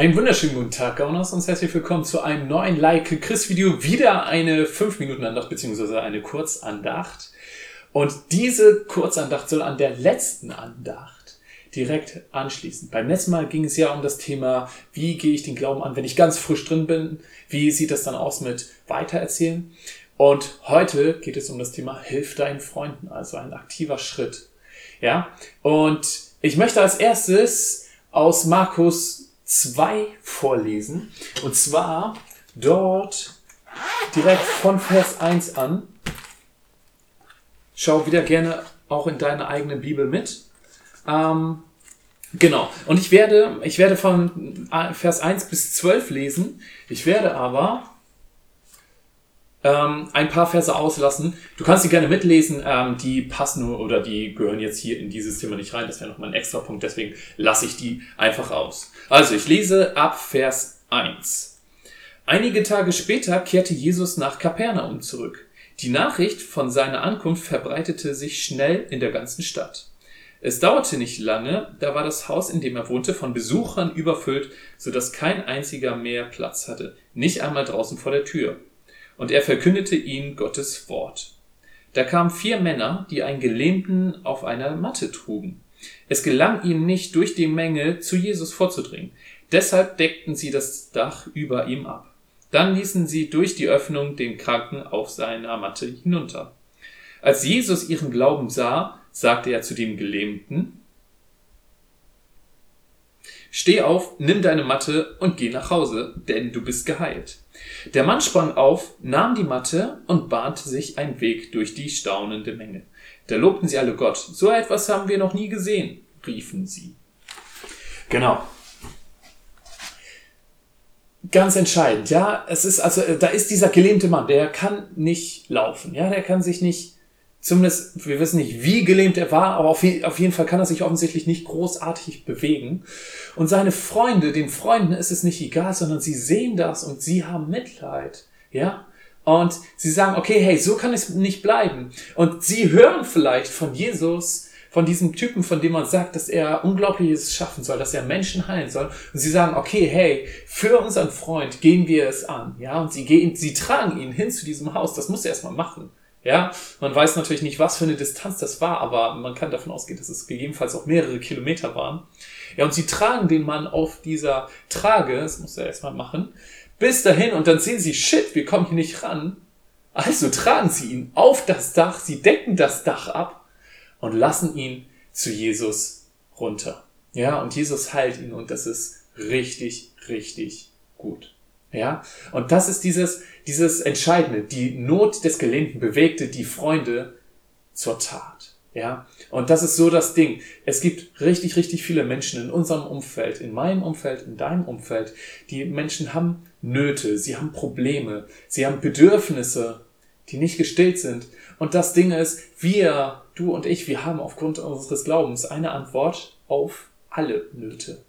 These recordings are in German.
Einen wunderschönen guten Tag, Gauners, und herzlich willkommen zu einem neuen Like Chris Video. Wieder eine 5 Minuten Andacht, beziehungsweise eine Kurzandacht. Und diese Kurzandacht soll an der letzten Andacht direkt anschließen. Beim letzten Mal ging es ja um das Thema, wie gehe ich den Glauben an, wenn ich ganz frisch drin bin? Wie sieht das dann aus mit Weitererzählen? Und heute geht es um das Thema Hilf deinen Freunden, also ein aktiver Schritt. Ja, und ich möchte als erstes aus Markus 2 vorlesen. Und zwar dort direkt von Vers 1 an. Schau wieder gerne auch in deine eigene Bibel mit. Ähm, genau. Und ich werde, ich werde von Vers 1 bis 12 lesen. Ich werde aber ähm, ein paar Verse auslassen. Du kannst sie gerne mitlesen, ähm, die passen nur oder die gehören jetzt hier in dieses Thema nicht rein. Das wäre nochmal ein extra Punkt, deswegen lasse ich die einfach aus. Also ich lese ab Vers 1. Einige Tage später kehrte Jesus nach Kapernaum zurück. Die Nachricht von seiner Ankunft verbreitete sich schnell in der ganzen Stadt. Es dauerte nicht lange, da war das Haus, in dem er wohnte, von Besuchern überfüllt, so dass kein einziger mehr Platz hatte, nicht einmal draußen vor der Tür und er verkündete ihnen Gottes Wort. Da kamen vier Männer, die einen Gelähmten auf einer Matte trugen. Es gelang ihnen nicht, durch die Menge zu Jesus vorzudringen. Deshalb deckten sie das Dach über ihm ab. Dann ließen sie durch die Öffnung den Kranken auf seiner Matte hinunter. Als Jesus ihren Glauben sah, sagte er zu dem Gelähmten, Steh auf, nimm deine Matte und geh nach Hause, denn du bist geheilt. Der Mann sprang auf, nahm die Matte und bahnte sich einen Weg durch die staunende Menge. Da lobten sie alle Gott. So etwas haben wir noch nie gesehen, riefen sie. Genau. Ganz entscheidend, ja. Es ist also, da ist dieser gelähmte Mann, der kann nicht laufen, ja, der kann sich nicht zumindest, wir wissen nicht, wie gelähmt er war, aber auf, auf, jeden Fall kann er sich offensichtlich nicht großartig bewegen. Und seine Freunde, den Freunden ist es nicht egal, sondern sie sehen das und sie haben Mitleid. Ja? Und sie sagen, okay, hey, so kann es nicht bleiben. Und sie hören vielleicht von Jesus, von diesem Typen, von dem man sagt, dass er Unglaubliches schaffen soll, dass er Menschen heilen soll. Und sie sagen, okay, hey, für unseren Freund gehen wir es an. Ja, und sie gehen, sie tragen ihn hin zu diesem Haus. Das muss er erstmal machen. Ja, man weiß natürlich nicht, was für eine Distanz das war, aber man kann davon ausgehen, dass es gegebenenfalls auch mehrere Kilometer waren. Ja, und sie tragen den Mann auf dieser Trage, das muss er erstmal machen, bis dahin und dann sehen sie, shit, wir kommen hier nicht ran. Also tragen sie ihn auf das Dach, sie decken das Dach ab und lassen ihn zu Jesus runter. Ja, und Jesus heilt ihn und das ist richtig, richtig gut. Ja, und das ist dieses, dieses Entscheidende. Die Not des Gelähmten bewegte die Freunde zur Tat. Ja, und das ist so das Ding. Es gibt richtig, richtig viele Menschen in unserem Umfeld, in meinem Umfeld, in deinem Umfeld. Die Menschen haben Nöte, sie haben Probleme, sie haben Bedürfnisse, die nicht gestillt sind. Und das Ding ist, wir, du und ich, wir haben aufgrund unseres Glaubens eine Antwort auf alle Nöte,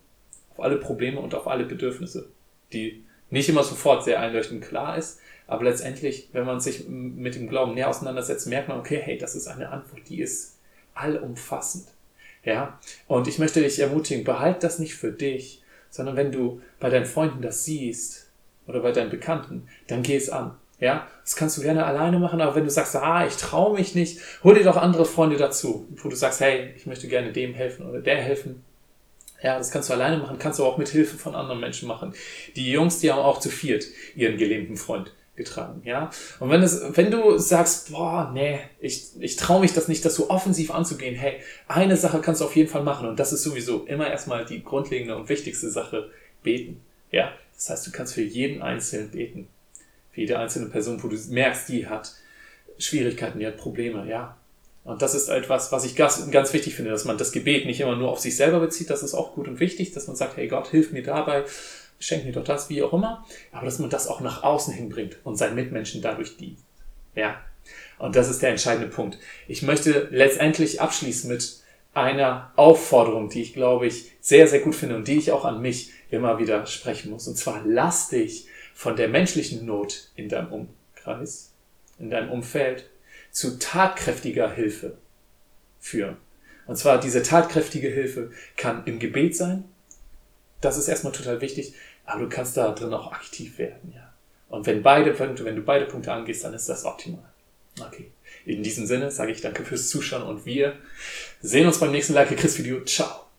auf alle Probleme und auf alle Bedürfnisse, die nicht immer sofort sehr einleuchtend klar ist, aber letztendlich, wenn man sich mit dem Glauben näher auseinandersetzt, merkt man, okay, hey, das ist eine Antwort, die ist allumfassend. Ja, und ich möchte dich ermutigen, behalt das nicht für dich, sondern wenn du bei deinen Freunden das siehst oder bei deinen Bekannten, dann geh es an. Ja, das kannst du gerne alleine machen, aber wenn du sagst, ah, ich traue mich nicht, hol dir doch andere Freunde dazu, wo du sagst, hey, ich möchte gerne dem helfen oder der helfen, ja, das kannst du alleine machen, kannst du auch mit Hilfe von anderen Menschen machen. Die Jungs, die haben auch zu viert ihren gelähmten Freund getragen, ja. Und wenn es, wenn du sagst, boah, nee, ich, ich traue mich das nicht, das so offensiv anzugehen, hey, eine Sache kannst du auf jeden Fall machen und das ist sowieso immer erstmal die grundlegende und wichtigste Sache, beten, ja. Das heißt, du kannst für jeden Einzelnen beten. Für jede einzelne Person, wo du merkst, die hat Schwierigkeiten, die hat Probleme, ja. Und das ist etwas, was ich ganz, ganz wichtig finde, dass man das Gebet nicht immer nur auf sich selber bezieht. Das ist auch gut und wichtig, dass man sagt, hey Gott, hilf mir dabei, schenk mir doch das, wie auch immer. Aber dass man das auch nach außen hinbringt und seinen Mitmenschen dadurch dient. Ja. Und das ist der entscheidende Punkt. Ich möchte letztendlich abschließen mit einer Aufforderung, die ich glaube ich sehr, sehr gut finde und die ich auch an mich immer wieder sprechen muss. Und zwar lass dich von der menschlichen Not in deinem Umkreis, in deinem Umfeld zu tatkräftiger Hilfe führen. Und zwar diese tatkräftige Hilfe kann im Gebet sein, Das ist erstmal total wichtig, aber du kannst da drin auch aktiv werden, ja. Und wenn beide Punkte, wenn du beide Punkte angehst, dann ist das optimal. Okay. In diesem Sinne sage ich danke fürs Zuschauen und wir sehen uns beim nächsten Like Chris Video. Ciao.